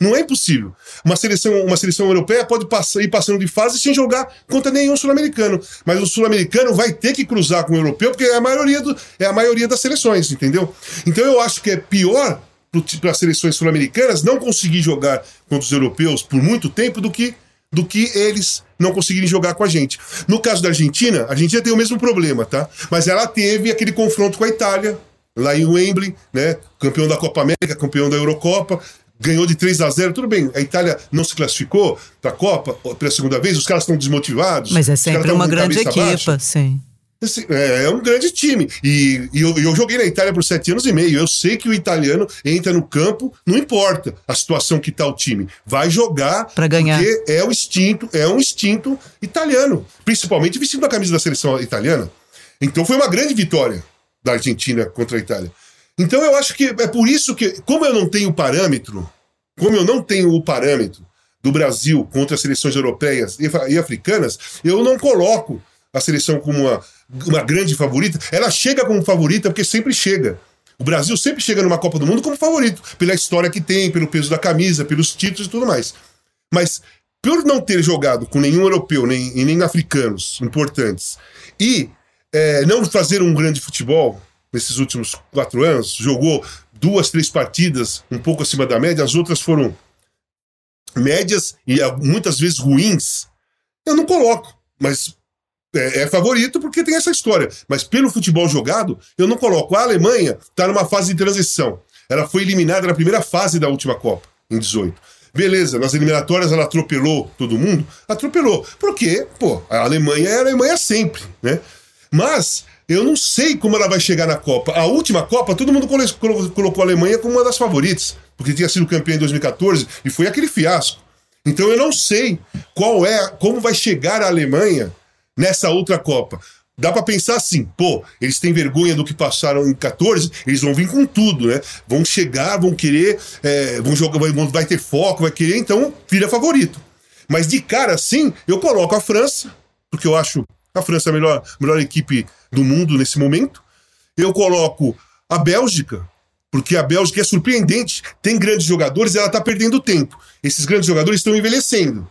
Não é impossível. Uma seleção, uma seleção europeia pode passar, ir passando de fase sem jogar contra nenhum sul-americano. Mas o sul-americano vai ter que cruzar com o europeu, porque é a maioria, do, é a maioria das seleções, entendeu? Então eu acho que é pior para as seleções sul-americanas não conseguir jogar contra os europeus por muito tempo do que, do que eles não conseguirem jogar com a gente. No caso da Argentina, a Argentina tem o mesmo problema, tá? Mas ela teve aquele confronto com a Itália, lá em Wembley, né? Campeão da Copa América, campeão da Eurocopa, ganhou de 3 a 0 tudo bem, a Itália não se classificou para a Copa pela segunda vez, os caras estão desmotivados. Mas é sempre uma grande equipe, baixa. sim. É, é, um grande time. E, e eu, eu, joguei na Itália por sete anos e meio. Eu sei que o italiano entra no campo, não importa a situação que está o time. Vai jogar para ganhar. Porque é o instinto, é um instinto italiano. Principalmente vestindo a camisa da seleção italiana. Então foi uma grande vitória da Argentina contra a Itália. Então eu acho que é por isso que, como eu não tenho parâmetro, como eu não tenho o parâmetro do Brasil contra as seleções europeias e, africanas, eu não coloco a seleção como uma, uma grande favorita. Ela chega como favorita porque sempre chega. O Brasil sempre chega numa Copa do Mundo como favorito, pela história que tem, pelo peso da camisa, pelos títulos e tudo mais. Mas por não ter jogado com nenhum europeu, nem, nem africanos importantes, e é, não fazer um grande futebol, nesses últimos quatro anos, jogou duas, três partidas um pouco acima da média, as outras foram médias e ah, muitas vezes ruins, eu não coloco. Mas é, é, favorito porque tem essa história. Mas pelo futebol jogado, eu não coloco. A Alemanha está numa fase de transição. Ela foi eliminada na primeira fase da última Copa, em 18. Beleza, nas eliminatórias ela atropelou todo mundo? Atropelou. Porque, pô, a Alemanha é a Alemanha sempre, né? Mas eu não sei como ela vai chegar na Copa. A última Copa, todo mundo colocou a Alemanha como uma das favoritas, porque tinha sido campeã em 2014 e foi aquele fiasco. Então eu não sei qual é, como vai chegar a Alemanha nessa outra Copa. Dá para pensar assim, pô, eles têm vergonha do que passaram em 14, eles vão vir com tudo, né? Vão chegar, vão querer, é, vão jogar, vai, vai ter foco, vai querer, então vira favorito. Mas de cara assim, eu coloco a França, porque eu acho a França a melhor, melhor equipe do mundo nesse momento. Eu coloco a Bélgica, porque a Bélgica é surpreendente, tem grandes jogadores ela está perdendo tempo. Esses grandes jogadores estão envelhecendo.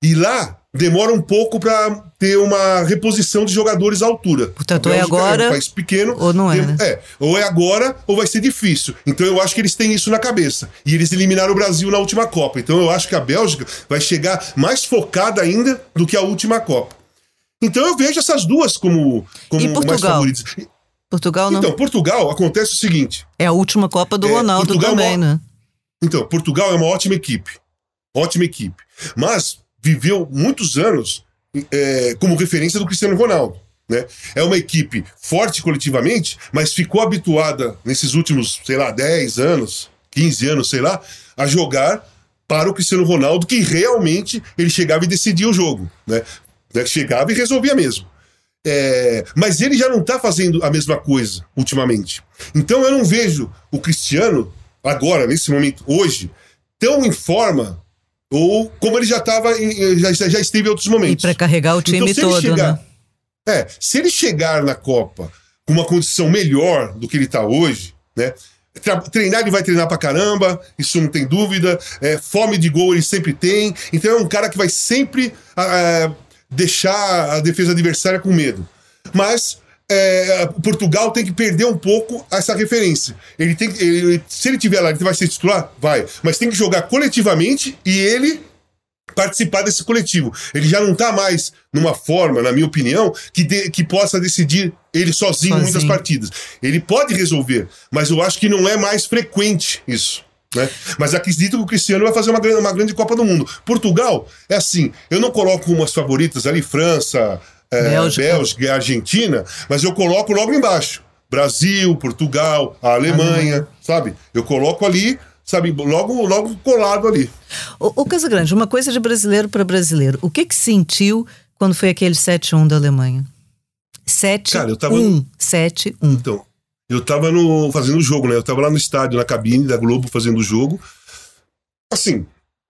E lá demora um pouco para ter uma reposição de jogadores à altura. Portanto, é agora. É um país pequeno. Ou não é, né? é. Ou é agora, ou vai ser difícil. Então eu acho que eles têm isso na cabeça. E eles eliminaram o Brasil na última Copa. Então eu acho que a Bélgica vai chegar mais focada ainda do que a última Copa. Então eu vejo essas duas como, como mais favoritas. Portugal não. Então, Portugal acontece o seguinte. É a última Copa do É, Ronaldo Portugal é também, uma- né? Então, Portugal é uma ótima equipe. Ótima equipe. Mas viveu muitos anos é, como referência do Cristiano Ronaldo. Né? É uma equipe forte coletivamente, mas ficou habituada nesses últimos, sei lá, 10 anos, 15 anos, sei lá, a jogar para o Cristiano Ronaldo, que realmente ele chegava e decidia o jogo. Né? Né? Chegava e resolvia mesmo. É, mas ele já não está fazendo a mesma coisa ultimamente. Então eu não vejo o Cristiano, agora, nesse momento, hoje, tão em forma, ou como ele já estava, já, já esteve em outros E momentos. para carregar o time Então, se ele todo, chegar- né? É, se ele chegar na Copa com uma condição melhor do que ele tá hoje, né? Treinar ele vai treinar pra caramba, isso não tem dúvida. É, fome de gol ele sempre tem. Então é um cara que vai sempre ah, deixar a defesa adversária com medo. Mas é, Portugal tem que perder um pouco essa referência. Ele tem, que- ele- se ele tiver lá, ele vai ser titular? Vai. Mas tem que jogar coletivamente e ele participar desse coletivo. Ele já não está mais numa forma, na minha opinião, que, de- que possa decidir ele sozinho, Sozinho. muitas partidas. Ele pode resolver, mas eu acho que não é mais frequente isso. Né? Mas acredito que o Cristiano vai fazer uma grande, uma grande Copa do Mundo. Portugal é assim, eu não coloco umas favoritas ali, França, é, Bélgica. Bélgica e Argentina, mas eu coloco logo embaixo. Brasil, Portugal, a Alemanha, sabe? Eu coloco ali, sabe, logo, logo colado ali. Ô, ô Casagrande, uma coisa de brasileiro para brasileiro. O que que sentiu quando foi aquele 7-1 da Alemanha? 7-1. Cara, eu tava- 7-1. Então, eu tava no, fazendo o jogo, né? Eu tava lá no estádio, na cabine da Globo, fazendo o jogo. Assim,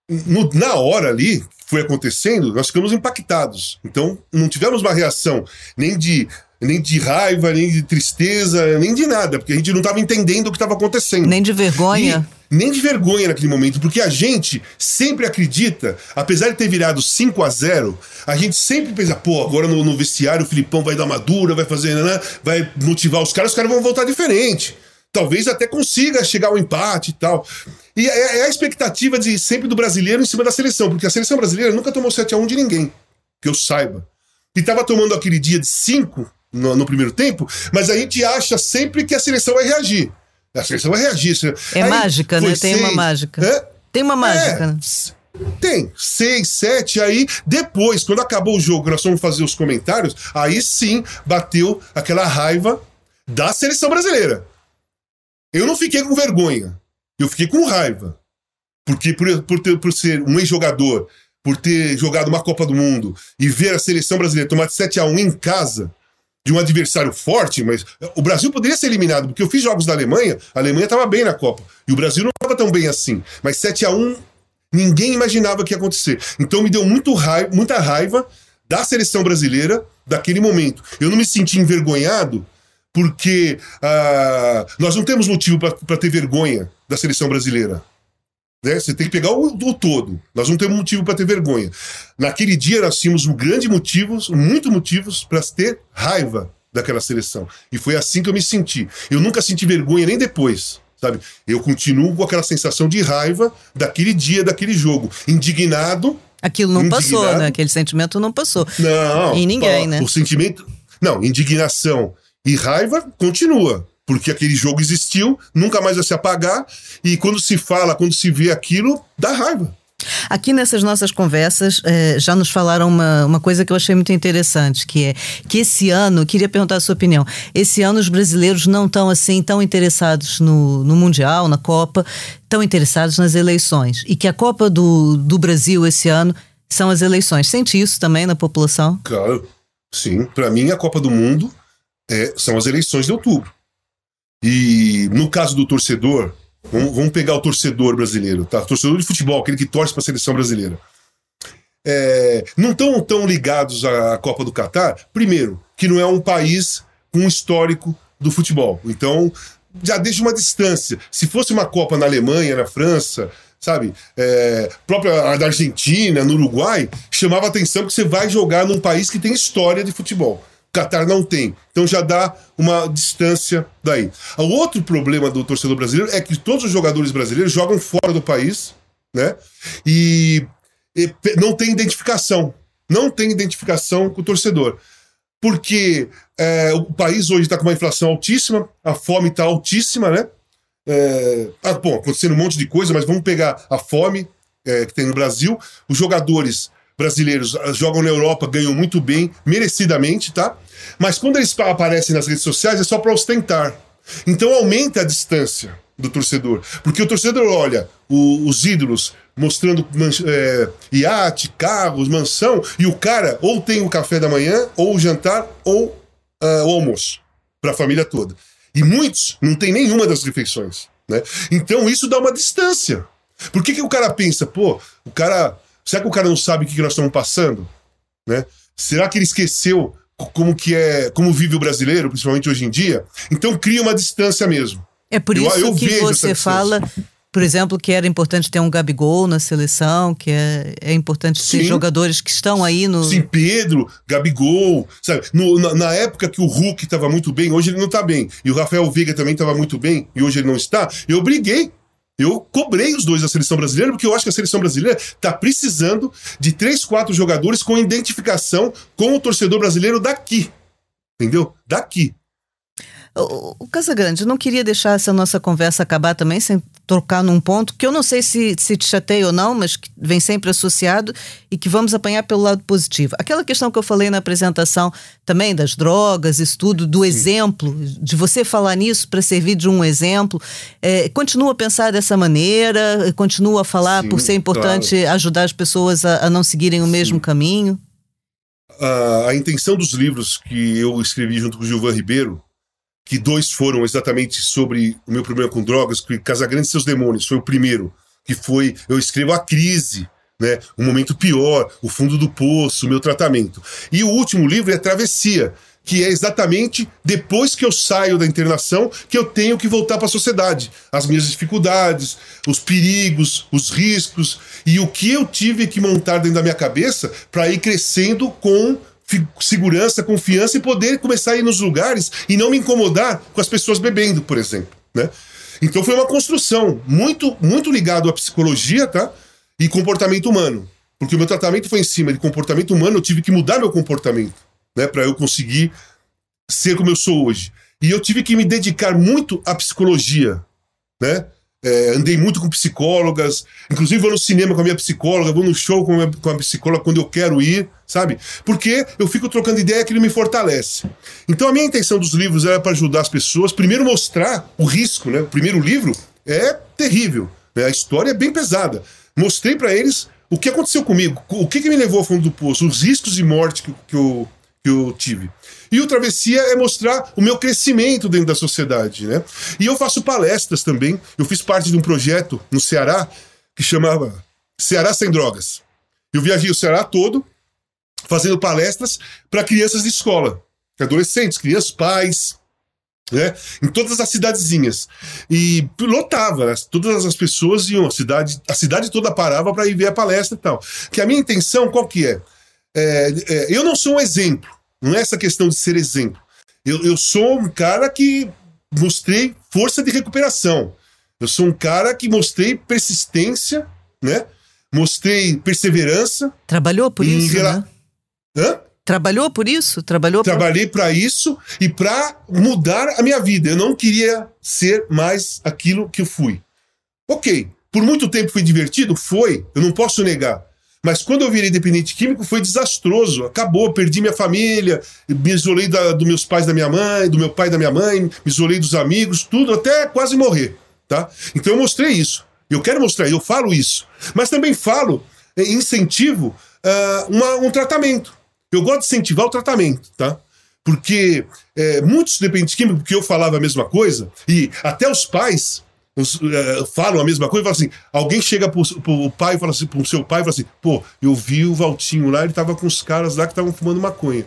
no- na hora ali, foi acontecendo, nós ficamos impactados. Então, não tivemos uma reação nem de, nem de raiva, nem de tristeza, nem de nada, porque a gente não tava entendendo o que estava acontecendo. Nem de vergonha. E nem de vergonha naquele momento, porque a gente sempre acredita, apesar de ter virado 5 a 0 a gente sempre pensa, pô, agora no, no vestiário o Filipão vai dar uma dura, vai fazer, né, vai motivar os caras, os caras vão voltar diferente. Talvez até consiga chegar ao empate e tal. E é, é a expectativa de sempre do brasileiro em cima da seleção, porque a seleção brasileira nunca tomou 7 a 1 de ninguém, que eu saiba. E tava tomando aquele dia de 5 no, no primeiro tempo, mas a gente acha sempre que a seleção vai reagir. A seleção vai reagir. É Aí mágica, né? Tem uma seis. mágica. Hã? Tem uma mágica, É, né? Tem. Seis, sete, aí depois, quando acabou o jogo, nós fomos fazer os comentários, aí sim bateu aquela raiva da seleção brasileira. Eu não fiquei com vergonha. Eu fiquei com raiva. Porque por, por, ter- por ser um ex-jogador, por ter jogado uma Copa do Mundo e ver a seleção brasileira tomar de 7 a 1 em casa de um adversário forte, mas o Brasil poderia ser eliminado, porque eu fiz jogos da Alemanha, a Alemanha estava bem na Copa, e o Brasil não estava tão bem assim. Mas 7 a 1 ninguém imaginava que ia acontecer. Então me deu muito raiva, muita raiva da seleção brasileira daquele momento. Eu não me senti envergonhado porque ah, nós não temos motivo para ter vergonha da seleção brasileira. Né? Você tem que pegar o, o todo. Nós não temos motivo para ter vergonha. Naquele dia nós tínhamos um grande motivos, muito motivos para ter raiva daquela seleção. E foi assim que eu me senti. Eu nunca senti vergonha nem depois. Sabe? Eu continuo com aquela sensação de raiva daquele dia, daquele jogo. Indignado. Aquilo não passou, Indignado. né? Aquele sentimento não passou. Não. Em ninguém, né? O sentimento. Não, indignação e raiva continua. Porque aquele jogo existiu, nunca mais vai se apagar. E quando se fala, quando se vê aquilo, dá raiva. Aqui nessas nossas conversas eh, já nos falaram uma, uma coisa que eu achei muito interessante, que é que esse ano, queria perguntar a sua opinião, esse ano os brasileiros não estão assim tão interessados no, no Mundial, na Copa, tão interessados nas eleições. E que a Copa do, do Brasil esse ano são as eleições. Sente isso também na população? Claro, sim. Para mim, a Copa do Mundo é, são as eleições de outubro. E no caso do torcedor, vamos, pegar o torcedor brasileiro, tá? Torcedor de futebol, aquele que torce para a seleção brasileira. É, não estão tão ligados à Copa do Catar, primeiro, que não é um país com um histórico do futebol. Então, já deixa uma distância. Se fosse uma Copa na Alemanha, na França, sabe, é, própria da Argentina, no Uruguai, chamava atenção que você vai jogar num país que tem história de futebol. O Catar não tem. Então já dá uma distância daí. O outro problema do torcedor brasileiro é que todos os jogadores brasileiros jogam fora do país, né? E, e não tem identificação. não tem identificação com o torcedor. Porque é, o país hoje está com uma inflação altíssima, a fome está altíssima, né? É, ah, bom, acontecendo um monte de coisa, mas vamos pegar a fome é, que tem no Brasil. Os jogadores brasileiros ah, jogam na Europa, ganham muito bem, merecidamente, tá? Mas quando eles aparecem nas redes sociais é só para ostentar. Então aumenta a distância do torcedor. Porque o torcedor olha o, os ídolos mostrando é, iate, carros, mansão, e o cara ou tem o café da manhã, ou o jantar, ou uh, o almoço para a família toda. E muitos não tem nenhuma das refeições. Né? Então isso dá uma distância. Por que, que o cara pensa, pô, o cara. Será que o cara não sabe o que, nós estamos passando? Né? Será que ele esqueceu como que é, como vive o brasileiro, principalmente hoje em dia? Então cria uma distância mesmo. É por isso eu, eu que você fala, por exemplo, que era importante ter um Gabigol na seleção, que é, é importante ter Sim. jogadores que estão aí no. Sim, Pedro, Gabigol, sabe? No, na, na, época que o Hulk estava muito bem, hoje ele não está bem. E o Rafael Veiga também estava muito bem, e hoje ele não está. Eu briguei eu cobrei os dois da seleção brasileira, porque eu acho que a seleção brasileira está precisando de três, quatro jogadores com identificação com o torcedor brasileiro daqui. Entendeu? Daqui. O, Casagrande, eu não queria deixar essa nossa conversa acabar também sem tocar num ponto que eu não sei se, se te chateia ou não, mas que vem sempre associado e que vamos apanhar pelo lado positivo. Aquela questão que eu falei na apresentação também das drogas, isso tudo, do Sim. exemplo, de você falar nisso para servir de um exemplo, é, continua a pensar dessa maneira, continua a falar Sim, por ser importante claro. ajudar as pessoas a, a não seguirem o Sim. mesmo caminho? A, a intenção dos livros que eu escrevi junto com o Gilvan Ribeiro que dois foram exatamente sobre o meu problema com drogas, que Casagrande e seus demônios foi o primeiro, que foi eu escrevo a crise, né, o momento pior, o fundo do poço, o meu tratamento. E o último livro é Travessia, que é exatamente depois que eu saio da internação que eu tenho que voltar para a sociedade, as minhas dificuldades, os perigos, os riscos e o que eu tive que montar dentro da minha cabeça para ir crescendo com segurança, confiança e poder começar a ir nos lugares e não me incomodar com as pessoas bebendo, por exemplo, né? Então foi uma construção muito muito ligado à psicologia, tá? E comportamento humano. Porque o meu tratamento foi em cima de comportamento humano, eu tive que mudar meu comportamento, né, para eu conseguir ser como eu sou hoje. E eu tive que me dedicar muito à psicologia, né? É, andei muito com psicólogas, inclusive vou no cinema com a minha psicóloga, vou no show com a, minha, com a psicóloga quando eu quero ir, sabe? Porque eu fico trocando ideia que ele me fortalece. Então a minha intenção dos livros era para ajudar as pessoas, primeiro mostrar o risco, né? O primeiro livro é terrível, né? a história é bem pesada. Mostrei para eles o que aconteceu comigo, o que, que me levou ao fundo do poço, os riscos de morte que, que eu que eu tive. E o Travessia é mostrar o meu crescimento dentro da sociedade, né? E eu faço palestras também. Eu fiz parte de um projeto no Ceará que chamava Ceará Sem Drogas. Eu viajei o Ceará todo fazendo palestras para crianças de escola, adolescentes, crianças, pais, né? Em todas as cidadezinhas. E lotava, né? todas as pessoas iam, a cidade, a cidade toda parava para ir ver a palestra e tal. Que a minha intenção qual que é? É, é, eu não sou um exemplo, não é essa questão de ser exemplo. Eu, eu sou um cara que mostrei força de recuperação. Eu sou um cara que mostrei persistência, né? Mostrei perseverança. Trabalhou por isso, rela... né? Hã? Trabalhou por isso? Trabalhou Trabalhei para isso e para mudar a minha vida. Eu não queria ser mais aquilo que eu fui. Ok, por muito tempo foi divertido? Foi, eu não posso negar. Mas quando eu virei dependente químico foi desastroso. Acabou, perdi minha família, me isolei da, dos meus pais da minha mãe, do meu pai da minha mãe, me isolei dos amigos, tudo, até quase morrer. Tá? Então eu mostrei isso. Eu quero mostrar, eu falo isso. Mas também falo, eh, incentivo uh, uma, um tratamento. Eu gosto de incentivar o tratamento, tá? Porque é, muitos dependentes químicos, porque eu falava a mesma coisa, e até os pais uh, falam a mesma coisa, falam assim, alguém chega pro, pro pai e fala assim, pro seu pai e fala assim, pô, eu vi o Valtinho lá, ele tava com os caras lá que estavam fumando maconha.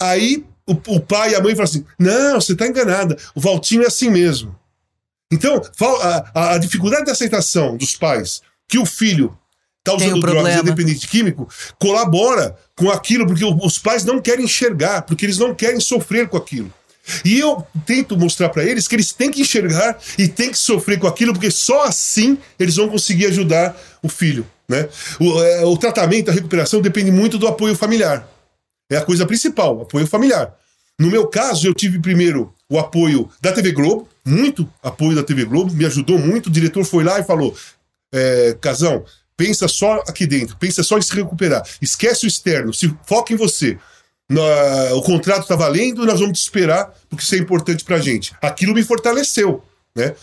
Aí o, o, pai e a mãe falam assim, não, você tá enganada, o Valtinho é assim mesmo. Então, a, a, a dificuldade de aceitação dos pais que o filho está usando um drogas independente químico colabora com aquilo, porque os pais não querem enxergar, porque eles não querem sofrer com aquilo. E eu tento mostrar para eles que eles têm que enxergar e têm que sofrer com aquilo, porque só assim eles vão conseguir ajudar o filho. Né? O, é, o tratamento, a recuperação depende muito do apoio familiar. É a coisa principal, apoio familiar. No meu caso, eu tive primeiro o apoio da TV Globo, muito apoio da TV Globo, me ajudou muito. O diretor foi lá e falou: é, Casão, pensa só aqui dentro, pensa só em se recuperar, esquece o externo, se foca em você. O contrato está valendo, nós vamos te esperar, porque isso é importante pra gente. Aquilo me fortaleceu, né?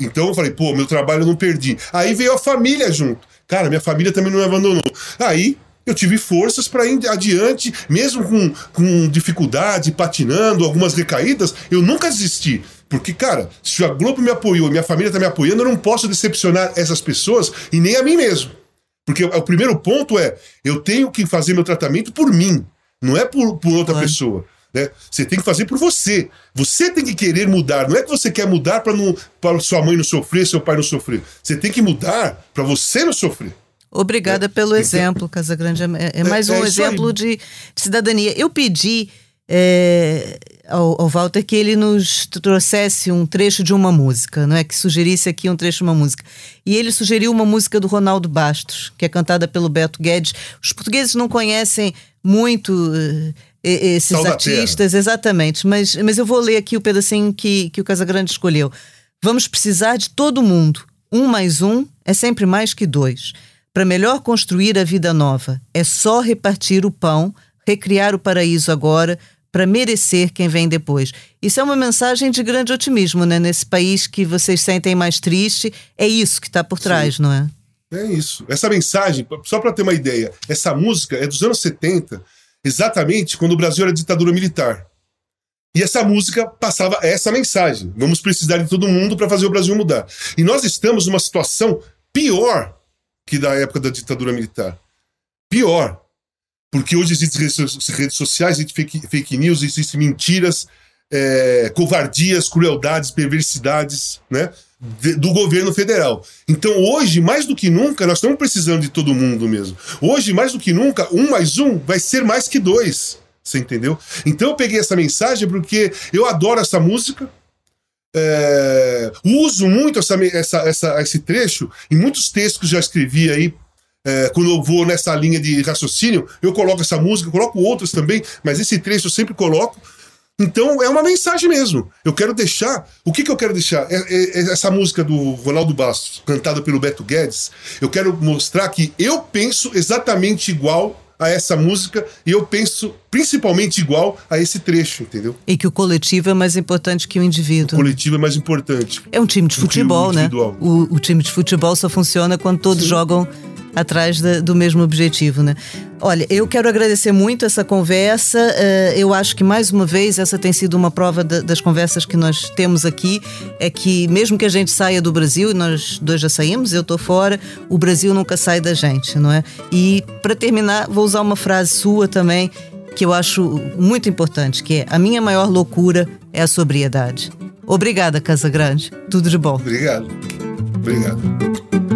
Então eu falei, pô, meu trabalho eu não perdi. Aí veio a família junto. Cara, minha família também não me abandonou. Aí eu tive forças para ir adiante, mesmo com, com dificuldade, patinando, algumas recaídas, eu nunca desisti. Porque, cara, se a Globo me apoiou, minha família está me apoiando, eu não posso decepcionar essas pessoas e nem a mim mesmo. Porque o primeiro ponto é, eu tenho que fazer meu tratamento por mim, não é por, por outra claro. pessoa. Né? Você tem que fazer por você. Você tem que querer mudar. Não é que você quer mudar para sua mãe não sofrer, seu pai não sofrer. Você tem que mudar para você não sofrer. Obrigada é. pelo exemplo, Casagrande. É, é, é mais é, um exemplo de, de, cidadania. Eu pedi é, ao, ao, Walter que ele nos trouxesse um trecho de uma música, não é? Que sugerisse aqui um trecho de uma música. E ele sugeriu uma música do Ronaldo Bastos, que é cantada pelo Beto Guedes. Os portugueses não conhecem muito uh, esses artistas, exatamente, mas, mas eu vou ler aqui o pedacinho que, que o Casagrande escolheu. Vamos precisar de todo mundo. Um mais um é sempre mais que dois. Para melhor construir a vida nova, é só repartir o pão, recriar o paraíso agora, para merecer quem vem depois. Isso é uma mensagem de grande otimismo, né? Nesse país que vocês sentem mais triste, é isso que está por trás, Sim. não é? É isso. Essa mensagem, só para ter uma ideia, essa música é dos anos 70, exatamente quando o Brasil era ditadura militar. E essa música passava essa mensagem: vamos precisar de todo mundo para fazer o Brasil mudar. E nós estamos numa situação pior que da época da ditadura militar. Pior, porque hoje existem redes sociais, existem fake, fake news, existem mentiras, é, covardias, crueldades, perversidades, né? Do governo federal. Então, hoje, mais do que nunca, nós estamos precisando de todo mundo mesmo. Hoje, mais do que nunca, um mais um vai ser mais que dois. Você entendeu? Então, eu peguei essa mensagem porque eu adoro essa música. É, uso muito essa, essa, essa, esse trecho em muitos textos que já escrevi aí. É, quando eu vou nessa linha de raciocínio, eu coloco essa música, coloco outros também, mas esse trecho eu sempre coloco. Então é uma mensagem mesmo. Eu quero deixar. O que, que eu quero deixar? É, é, é essa música do Ronaldo Bastos, cantada pelo Beto Guedes. Eu quero mostrar que eu penso exatamente igual a essa música e eu penso principalmente igual a esse trecho, entendeu? E que o coletivo é mais importante que o indivíduo. O coletivo é mais importante. É um time de futebol, né? O, o, time de futebol só funciona quando todos Sim. jogam atrás de, do mesmo objetivo, né? Olha, eu quero agradecer muito essa conversa. Uh, eu acho que mais uma vez essa tem sido uma prova das conversas que nós temos aqui. É que mesmo que a gente saia do Brasil, e nós dois já saímos, eu estou fora, o Brasil nunca sai da gente, não é? E para terminar, vou usar uma frase sua também que eu acho muito importante, que é a minha maior loucura é a sobriedade. Obrigada, Casa Grande. Tudo de bom. Obrigado. Obrigado.